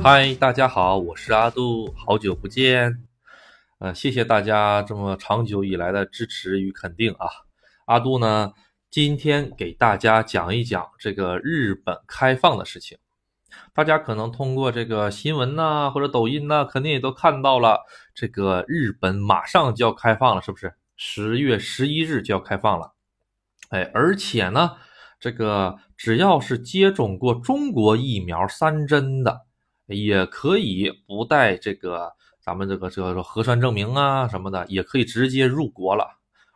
嗨，大家好，我是阿杜，好久不见。呃，谢谢大家这么长久以来的支持与肯定啊。阿杜呢，今天给大家讲一讲这个日本开放的事情。大家可能通过这个新闻呐，或者抖音呐，肯定也都看到了，这个日本马上就要开放了，是不是？十月十一日就要开放了。哎，而且呢，这个只要是接种过中国疫苗三针的。也可以不带这个咱们这个这个核酸证明啊什么的，也可以直接入国了，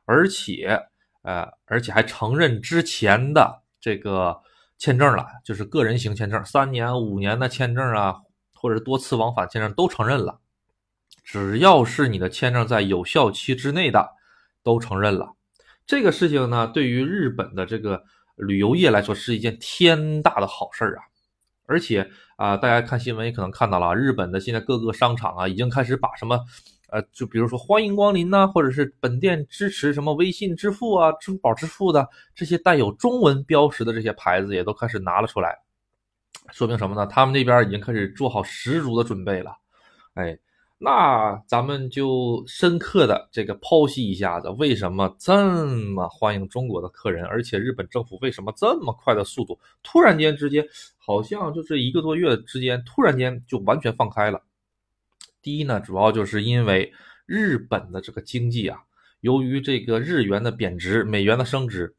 而且呃，而且还承认之前的这个签证了，就是个人型签证，三年、五年的签证啊，或者多次往返签证都承认了，只要是你的签证在有效期之内的，都承认了。这个事情呢，对于日本的这个旅游业来说是一件天大的好事儿啊。而且啊，大家看新闻也可能看到了，日本的现在各个商场啊，已经开始把什么，呃，就比如说欢迎光临呐，或者是本店支持什么微信支付啊、支付宝支付的这些带有中文标识的这些牌子，也都开始拿了出来，说明什么呢？他们那边已经开始做好十足的准备了，哎。那咱们就深刻的这个剖析一下子，为什么这么欢迎中国的客人，而且日本政府为什么这么快的速度，突然间之间，好像就是一个多月之间，突然间就完全放开了。第一呢，主要就是因为日本的这个经济啊，由于这个日元的贬值，美元的升值，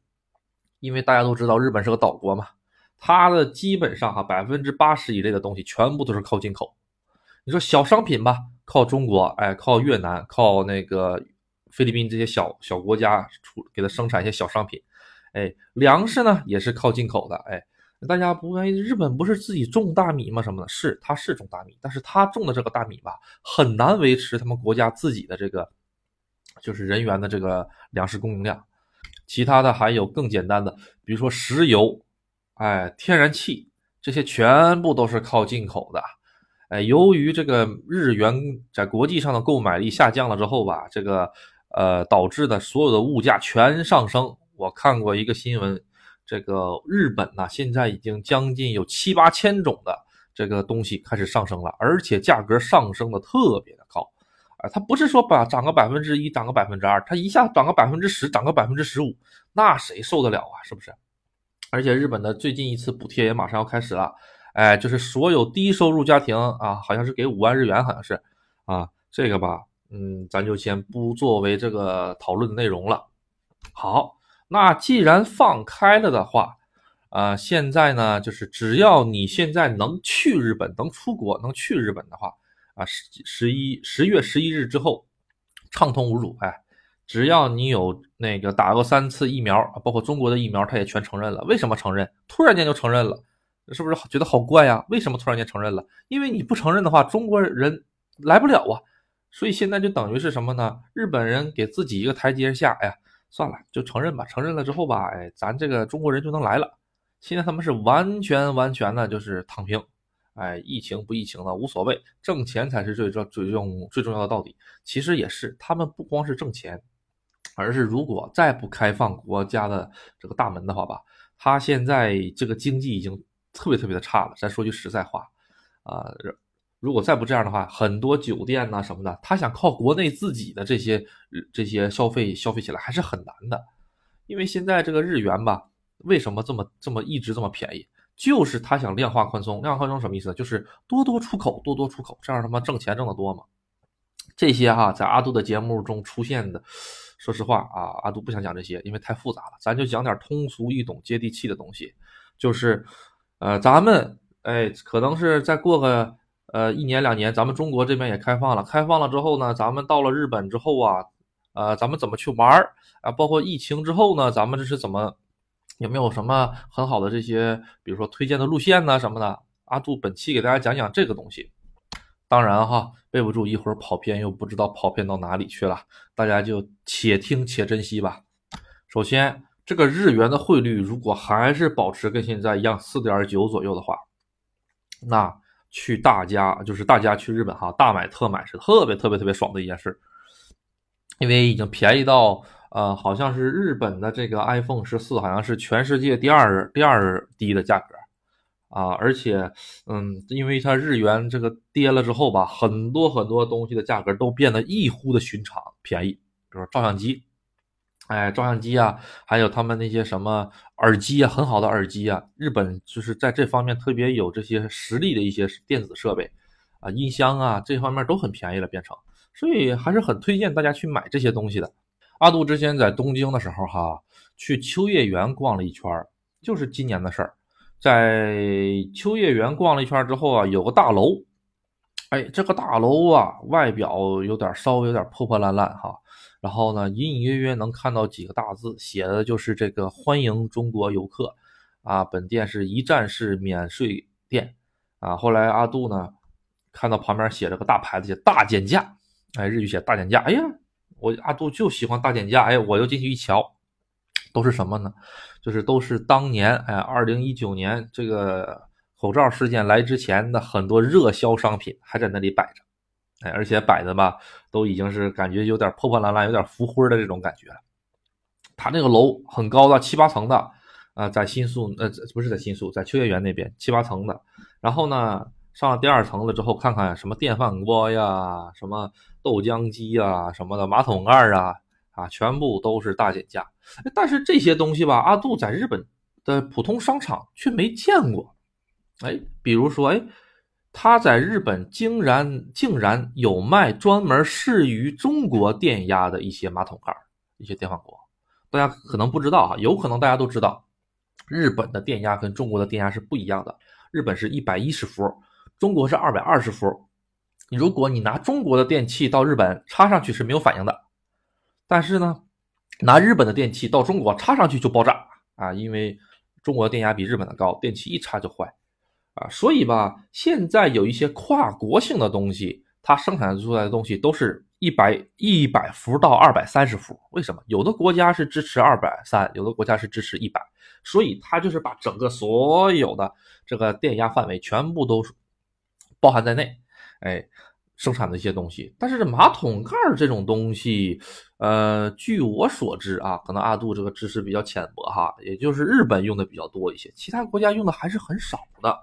因为大家都知道日本是个岛国嘛，它的基本上哈百分之八十以内的东西全部都是靠进口。你说小商品吧。靠中国，哎，靠越南，靠那个菲律宾这些小小国家出给他生产一些小商品，哎，粮食呢也是靠进口的，哎，大家不问日本不是自己种大米吗？什么的，是他是种大米，但是他种的这个大米吧，很难维持他们国家自己的这个就是人员的这个粮食供应量。其他的还有更简单的，比如说石油，哎，天然气这些全部都是靠进口的。哎，由于这个日元在国际上的购买力下降了之后吧，这个呃导致的所有的物价全上升。我看过一个新闻，这个日本呢现在已经将近有七八千种的这个东西开始上升了，而且价格上升的特别的高。啊，它不是说把涨个百分之一，涨个百分之二，它一下涨个百分之十，涨个百分之十五，那谁受得了啊？是不是？而且日本的最近一次补贴也马上要开始了。哎，就是所有低收入家庭啊，好像是给五万日元，好像是，啊，这个吧，嗯，咱就先不作为这个讨论的内容了。好，那既然放开了的话，啊，现在呢，就是只要你现在能去日本，能出国，能去日本的话，啊，十十一十月十一日之后，畅通无阻。哎，只要你有那个打过三次疫苗，包括中国的疫苗，他也全承认了。为什么承认？突然间就承认了？是不是觉得好怪呀？为什么突然间承认了？因为你不承认的话，中国人来不了啊。所以现在就等于是什么呢？日本人给自己一个台阶下。哎呀，算了，就承认吧。承认了之后吧，哎，咱这个中国人就能来了。现在他们是完全完全的，就是躺平。哎，疫情不疫情的无所谓，挣钱才是最重最重最重要的道理。其实也是，他们不光是挣钱，而是如果再不开放国家的这个大门的话吧，他现在这个经济已经。特别特别的差了，咱说句实在话，啊，如果再不这样的话，很多酒店呐什么的，他想靠国内自己的这些这些消费消费起来还是很难的，因为现在这个日元吧，为什么这么这么一直这么便宜？就是他想量化宽松，量化宽松什么意思？就是多多出口，多多出口，这样他妈挣钱挣得多嘛。这些哈，在阿杜的节目中出现的，说实话啊，阿杜不想讲这些，因为太复杂了，咱就讲点通俗易懂、接地气的东西，就是。呃，咱们哎，可能是再过个呃一年两年，咱们中国这边也开放了。开放了之后呢，咱们到了日本之后啊，呃，咱们怎么去玩儿啊？包括疫情之后呢，咱们这是怎么有没有什么很好的这些，比如说推荐的路线呢什么的？阿杜本期给大家讲讲这个东西。当然哈，备不住一会儿跑偏又不知道跑偏到哪里去了，大家就且听且珍惜吧。首先。这个日元的汇率如果还是保持跟现在一样四点九左右的话，那去大家就是大家去日本哈大买特买是特别特别特别爽的一件事，因为已经便宜到呃好像是日本的这个 iPhone 十四好像是全世界第二第二低的价格啊，而且，嗯，因为它日元这个跌了之后吧，很多很多东西的价格都变得异乎的寻常便宜，比如照相机，哎，照相机啊，还有他们那些什么耳机啊，很好的耳机啊，日本就是在这方面特别有这些实力的一些电子设备啊，音箱啊，这方面都很便宜了，变成，所以还是很推荐大家去买这些东西的。阿杜之前在东京的时候哈，去秋叶原逛了一圈，就是今年的事儿。在秋叶原逛了一圈之后啊，有个大楼，哎，这个大楼啊，外表有点稍微有点破破烂烂哈，然后呢，隐隐约约能看到几个大字，写的就是这个欢迎中国游客啊，本店是一站式免税店啊。后来阿杜呢，看到旁边写着个大牌子，写大减价，哎，日语写大减价，哎呀，我阿杜就喜欢大减价，哎，我又进去一瞧。都是什么呢？就是都是当年哎，二零一九年这个口罩事件来之前的很多热销商品还在那里摆着，哎，而且摆的吧，都已经是感觉有点破破烂烂、有点浮灰的这种感觉了。他那个楼很高的，七八层的，啊，在新宿，呃，不是在新宿，在秋叶原那边七八层的。然后呢，上了第二层了之后，看看什么电饭锅呀、什么豆浆机呀、什么的马桶盖啊。啊，全部都是大减价，但是这些东西吧，阿杜在日本的普通商场却没见过。哎，比如说，哎，他在日本竟然竟然有卖专门适于中国电压的一些马桶盖、一些电饭锅。大家可能不知道哈，有可能大家都知道，日本的电压跟中国的电压是不一样的。日本是一百一十伏，中国是二百二十伏。如果你拿中国的电器到日本插上去是没有反应的。但是呢，拿日本的电器到中国插上去就爆炸啊！因为中国的电压比日本的高，电器一插就坏啊！所以吧，现在有一些跨国性的东西，它生产出来的东西都是一百一百伏到二百三十伏。为什么？有的国家是支持二百三，有的国家是支持一百，所以它就是把整个所有的这个电压范围全部都包含在内。哎。生产的一些东西，但是这马桶盖这种东西，呃，据我所知啊，可能阿杜这个知识比较浅薄哈，也就是日本用的比较多一些，其他国家用的还是很少的。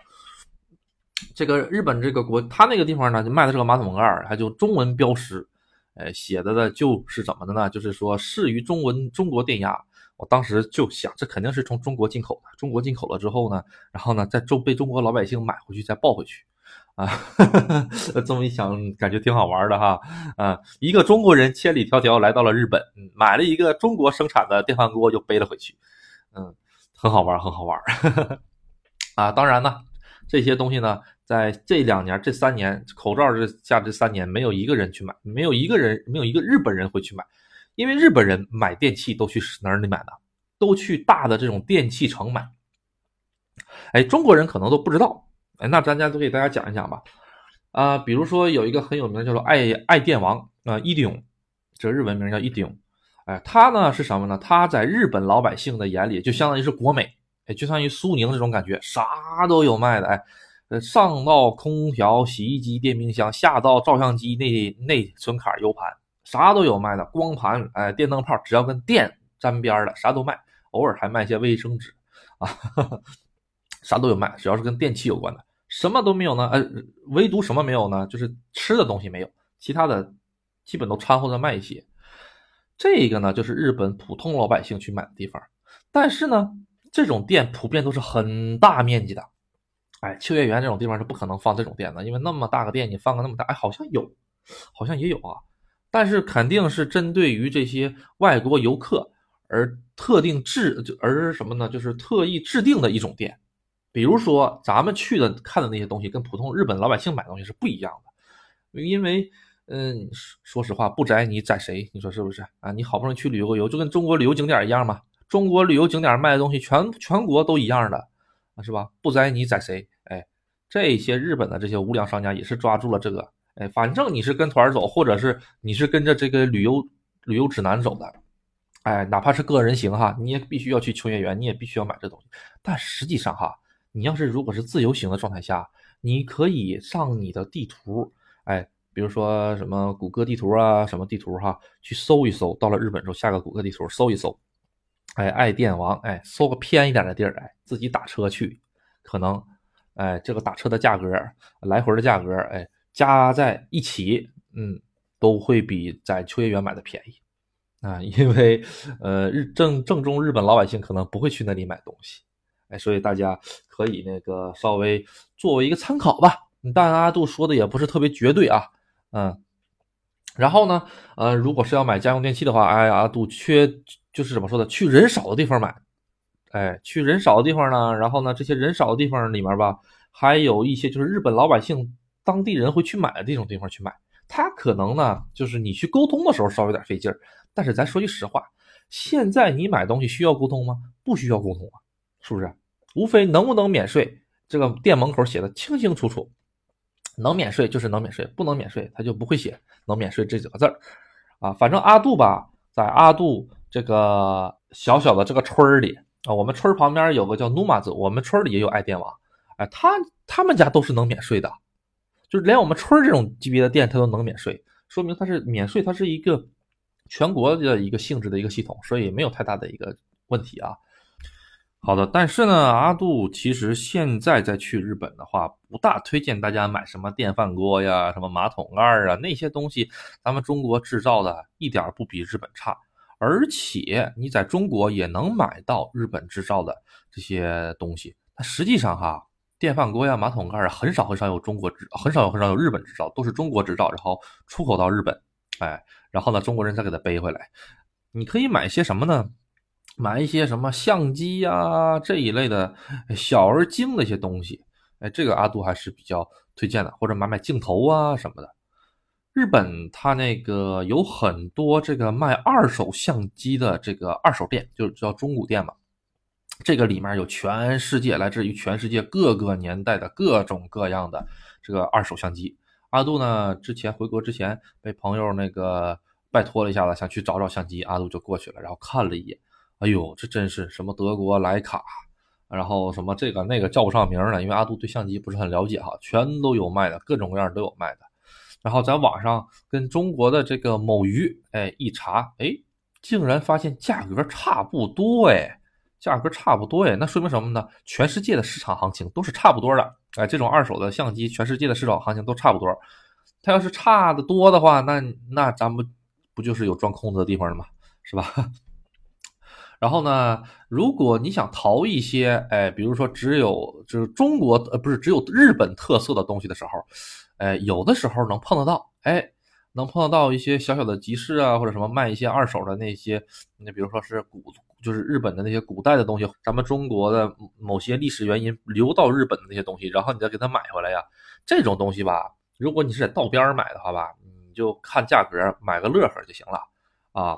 这个日本这个国，他那个地方呢，就卖的这个马桶盖，还就中文标识，哎，写的呢就是怎么的呢？就是说适于中文中国电压。我当时就想，这肯定是从中国进口的，中国进口了之后呢，然后呢再中被中国老百姓买回去再抱回去。啊，这么一想，感觉挺好玩的哈。啊，一个中国人千里迢迢来到了日本，买了一个中国生产的电饭锅，就背了回去。嗯，很好玩，很好玩。啊，当然呢，这些东西呢，在这两年、这三年，口罩这下这三年，没有一个人去买，没有一个人，没有一个日本人会去买，因为日本人买电器都去哪里买的？都去大的这种电器城买。哎，中国人可能都不知道。哎，那咱家都给大家讲一讲吧，啊，比如说有一个很有名的叫做爱爱电王啊，伊迪永，这日文名叫伊迪永，哎，他呢是什么呢？他在日本老百姓的眼里就相当于是国美，哎，就相当于苏宁这种感觉，啥都有卖的，哎，上到空调、洗衣机、电冰箱，下到照相机、内内存卡、U 盘，啥都有卖的，光盘，哎，电灯泡，只要跟电沾边的，啥都卖，偶尔还卖些卫生纸啊，啥都有卖，只要是跟电器有关的。什么都没有呢？呃，唯独什么没有呢？就是吃的东西没有，其他的基本都掺和着卖一些。这个呢，就是日本普通老百姓去买的地方。但是呢，这种店普遍都是很大面积的。哎，秋叶原这种地方是不可能放这种店的，因为那么大个店，你放个那么大，哎，好像有，好像也有啊。但是肯定是针对于这些外国游客而特定制，就而什么呢？就是特意制定的一种店。比如说，咱们去的看的那些东西，跟普通日本老百姓买东西是不一样的，因为，嗯，说实话，不宰你宰谁？你说是不是啊？你好不容易去旅游个游，就跟中国旅游景点一样嘛。中国旅游景点卖的东西，全全国都一样的，是吧？不宰你宰谁？哎，这些日本的这些无良商家也是抓住了这个，哎，反正你是跟团走，或者是你是跟着这个旅游旅游指南走的，哎，哪怕是个人行哈，你也必须要去秋叶原，你也必须要买这东西。但实际上哈。你要是如果是自由行的状态下，你可以上你的地图，哎，比如说什么谷歌地图啊，什么地图哈，去搜一搜。到了日本之后，下个谷歌地图搜一搜，哎，爱电王，哎，搜个偏一点的地儿，哎，自己打车去，可能哎，这个打车的价格，来回的价格，哎，加在一起，嗯，都会比在秋叶原买的便宜啊，因为呃，日正正宗日本老百姓可能不会去那里买东西，哎，所以大家可以那个稍微作为一个参考吧。但阿杜说的也不是特别绝对啊，嗯。然后呢，呃，如果是要买家用电器的话，哎，阿杜缺就是怎么说的，去人少的地方买，哎，去人少的地方呢，然后呢，这些人少的地方里面吧，还有一些就是日本老百姓、当地人会去买的这种地方去买，他可能呢，就是你去沟通的时候稍微有点费劲儿，但是咱说句实话，现在你买东西需要沟通吗？不需要沟通啊，是不是？无非能不能免税，这个店门口写的清清楚楚。能免税就是能免税，不能免税他就不会写能免税这几个字儿啊。反正阿杜吧，在阿杜这个小小的这个村儿里啊，我们村儿旁边有个叫努马子，我们村里也有爱电网，哎，他他们家都是能免税的，就是连我们村儿这种级别的店他都能免税，说明它是免税，它是一个全国的一个性质的一个系统，所以没有太大的一个问题啊。好的，但是呢，阿杜其实现在再去日本的话，不大推荐大家买什么电饭锅呀、什么马桶盖啊那些东西，咱们中国制造的一点不比日本差，而且你在中国也能买到日本制造的这些东西。那实际上哈，电饭锅呀、马桶盖啊，很少很少有中国制，很少很少有日本制造，都是中国制造，然后出口到日本，哎，然后呢，中国人再给它背回来。你可以买些什么呢？买一些什么相机呀这一类的小而精的一些东西，哎，这个阿杜还是比较推荐的，或者买买镜头啊什么的。日本它那个有很多这个卖二手相机的这个二手店，就叫中古店嘛。这个里面有全世界来自于全世界各个年代的各种各样的这个二手相机。阿杜呢，之前回国之前被朋友那个拜托了一下子，想去找找相机，阿杜就过去了，然后看了一眼。哎呦，这真是什么德国徕卡，然后什么这个那个叫不上名了，因为阿杜对相机不是很了解哈，全都有卖的，各种各样都有卖的。然后在网上跟中国的这个某鱼哎一查，哎，竟然发现价格差不多哎，价格差不多哎，那说明什么呢？全世界的市场行情都是差不多的哎，这种二手的相机，全世界的市场行情都差不多。它要是差的多的话，那那咱们不就是有钻空子的地方了吗？是吧？然后呢，如果你想淘一些，哎，比如说只有就是中国呃不是只有日本特色的东西的时候，哎，有的时候能碰得到，哎，能碰得到一些小小的集市啊，或者什么卖一些二手的那些，那比如说是古就是日本的那些古代的东西，咱们中国的某些历史原因流到日本的那些东西，然后你再给它买回来呀，这种东西吧，如果你是在道边买的话吧，你就看价格买个乐呵就行了啊。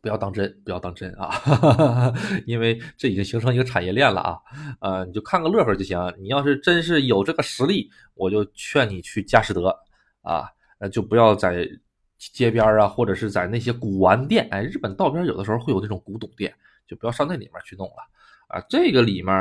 不要当真，不要当真啊！哈哈哈因为这已经形成一个产业链了啊。呃，你就看个乐呵就行。你要是真是有这个实力，我就劝你去佳士得啊，呃，就不要在街边啊，或者是在那些古玩店。哎，日本道边有的时候会有那种古董店，就不要上那里面去弄了啊。这个里面，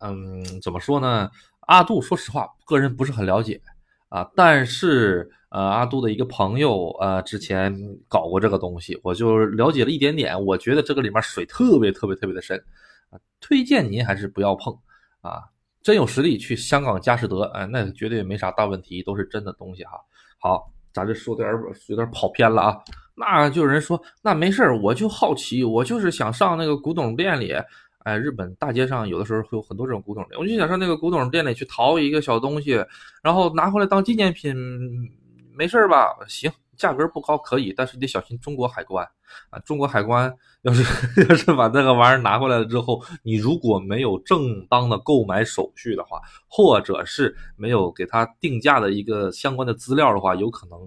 嗯，怎么说呢？阿杜说实话，个人不是很了解啊，但是。呃，阿杜的一个朋友，呃，之前搞过这个东西，我就了解了一点点。我觉得这个里面水特别特别特别的深，啊，推荐您还是不要碰啊。真有实力去香港佳士得，哎，那绝对没啥大问题，都是真的东西哈。好，咱这说点有点跑偏了啊。那就有人说，那没事儿我就好奇，我就是想上那个古董店里。哎，日本大街上有的时候会有很多这种古董店，我就想上那个古董店里去淘一个小东西，然后拿回来当纪念品。没事吧？行，价格不高可以，但是得小心中国海关啊！中国海关要是 要是把这个玩意儿拿回来了之后，你如果没有正当的购买手续的话，或者是没有给他定价的一个相关的资料的话，有可能，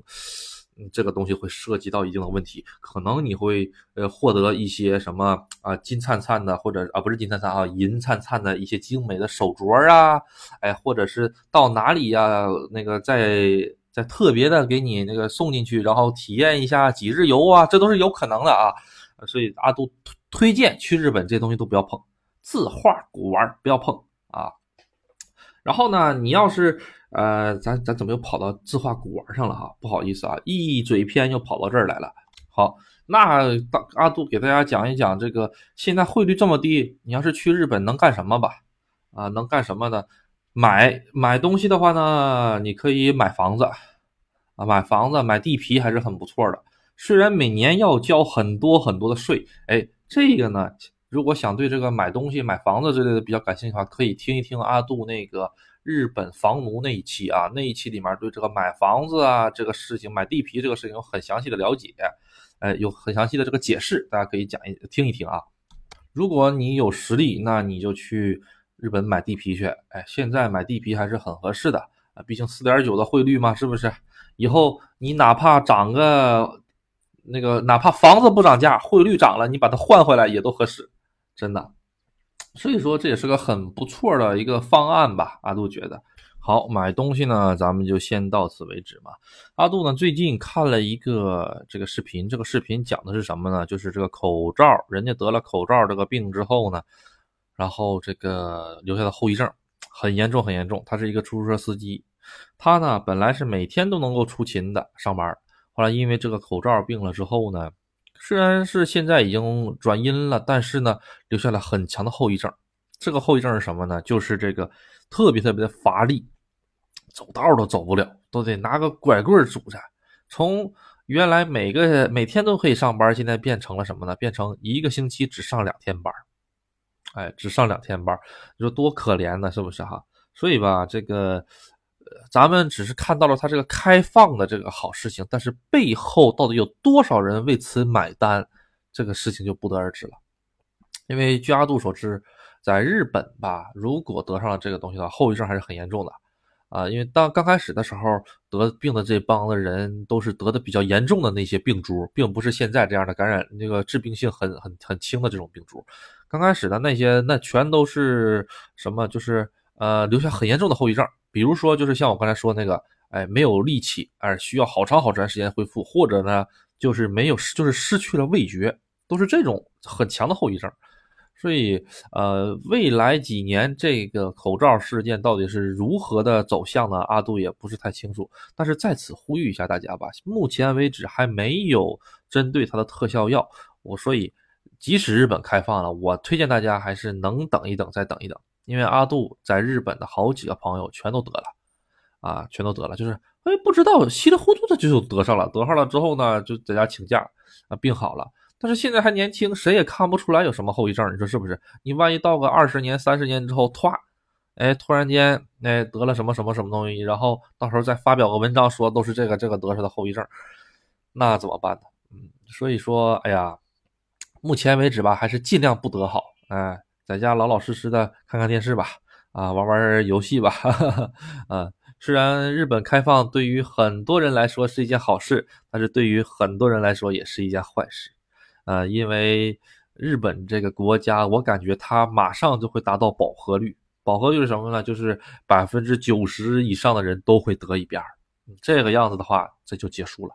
这个东西会涉及到一定的问题，可能你会呃获得一些什么啊金灿灿的，或者啊不是金灿灿啊银灿灿的一些精美的手镯啊，哎，或者是到哪里呀那个在。再特别的给你那个送进去，然后体验一下几日游啊，这都是有可能的啊。所以阿杜推荐去日本这些东西都不要碰，字画古玩不要碰啊。然后呢，你要是呃，咱咱怎么又跑到字画古玩上了哈？不好意思啊，一嘴偏又跑到这儿来了。好，那大阿杜给大家讲一讲这个现在汇率这么低，你要是去日本能干什么吧？啊，能干什么呢？买买东西的话呢，你可以买房子啊，买房子买地皮还是很不错的。虽然每年要交很多很多的税，哎，这个呢，如果想对这个买东西、买房子之类的比较感兴趣的话，可以听一听阿杜那个日本房奴那一期啊，那一期里面对这个买房子啊这个事情、买地皮这个事情有很详细的了解，哎，有很详细的这个解释，大家可以讲一听一听啊。如果你有实力，那你就去日本买地皮去，哎，现在买地皮还是很合适的啊，毕竟四点九的汇率嘛，是不是？以后你哪怕涨个。那个哪怕房子不涨价，汇率涨了，你把它换回来也都合适，真的。所以说这也是个很不错的一个方案吧。阿杜觉得，好买东西呢，咱们就先到此为止嘛。阿杜呢最近看了一个这个视频，这个视频讲的是什么呢？就是这个口罩，人家得了口罩这个病之后呢，然后这个留下的后遗症很严重很严重。他是一个出租车司机，他呢本来是每天都能够出勤的上班。后来因为这个口罩病了之后呢，虽然是现在已经转阴了，但是呢，留下了很强的后遗症。这个后遗症是什么呢？就是这个特别特别的乏力，走道都走不了，都得拿个拐棍拄着。从原来每个每天都可以上班，现在变成了什么呢？变成一个星期只上两天班。哎，只上两天班，你说多可怜呢？是不是哈？所以吧，这个。咱们只是看到了它这个开放的这个好事情，但是背后到底有多少人为此买单，这个事情就不得而知了。因为据阿杜所知，在日本吧，如果得上了这个东西的话，后遗症还是很严重的啊。因为当刚开始的时候得病的这帮的人都是得的比较严重的那些病株，并不是现在这样的感染，那个致病性很很很轻的这种病株。刚开始的那些，那全都是什么？就是呃，留下很严重的后遗症。比如说，就是像我刚才说那个，哎，没有力气，哎，需要好长好长时间恢复，或者呢，就是没有，就是失去了味觉，都是这种很强的后遗症。所以，呃，未来几年这个口罩事件到底是如何的走向呢？阿杜也不是太清楚。但是在此呼吁一下大家吧，目前为止还没有针对它的特效药。我所以，即使日本开放了，我推荐大家还是能等一等，再等一等。因为阿杜在日本的好几个朋友全都得了，啊，全都得了，就是哎，不知道稀里糊涂的就得上了，得上了之后呢，就在家请假啊，病好了。但是现在还年轻，谁也看不出来有什么后遗症，你说是不是？你万一到个二十年、三十年之后，突，哎，突然间，哎，得了什么什么什么东西，然后到时候再发表个文章说都是这个这个得上的后遗症，那怎么办呢？嗯，所以说，哎呀，目前为止吧，还是尽量不得好，哎。在家老老实实的看看电视吧，啊，玩玩游戏吧，啊，虽然日本开放对于很多人来说是一件好事，但是对于很多人来说也是一件坏事，呃，因为日本这个国家，我感觉它马上就会达到饱和率，饱和率是什么呢？就是百分之九十以上的人都会得一遍这个样子的话，这就结束了，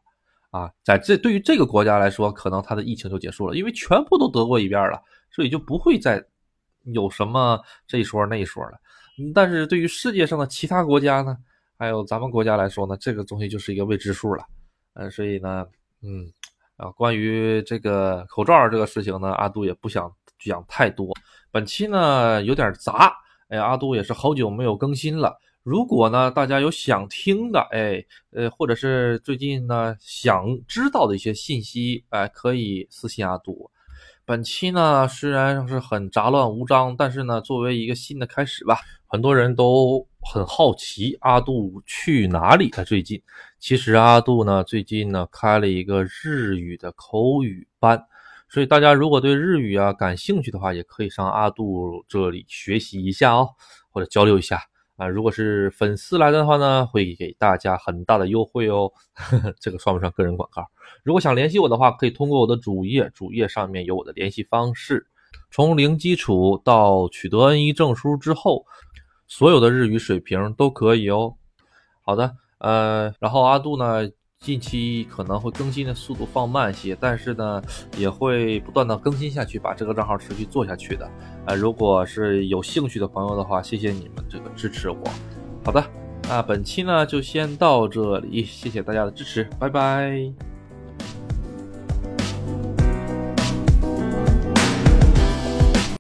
啊，在这对于这个国家来说，可能它的疫情就结束了，因为全部都得过一遍了，所以就不会再。有什么这一说那一说了，但是对于世界上的其他国家呢，还有咱们国家来说呢，这个东西就是一个未知数了。呃，所以呢，嗯，啊，关于这个口罩这个事情呢，阿杜也不想讲太多。本期呢有点杂，哎，阿杜也是好久没有更新了。如果呢大家有想听的，哎，呃，或者是最近呢想知道的一些信息，哎，可以私信阿杜。本期呢虽然是很杂乱无章，但是呢作为一个新的开始吧，很多人都很好奇阿杜去哪里了。最近，其实阿杜呢最近呢开了一个日语的口语班，所以大家如果对日语啊感兴趣的话，也可以上阿杜这里学习一下哦，或者交流一下。啊，如果是粉丝来的话呢，会给大家很大的优惠哦。这个算不算个人广告？如果想联系我的话，可以通过我的主页，主页上面有我的联系方式。从零基础到取得 N1 证书之后，所有的日语水平都可以哦。好的，呃，然后阿杜呢？近期可能会更新的速度放慢些，但是呢，也会不断的更新下去，把这个账号持续做下去的。呃，如果是有兴趣的朋友的话，谢谢你们这个支持我。好的，那本期呢就先到这里，谢谢大家的支持，拜拜。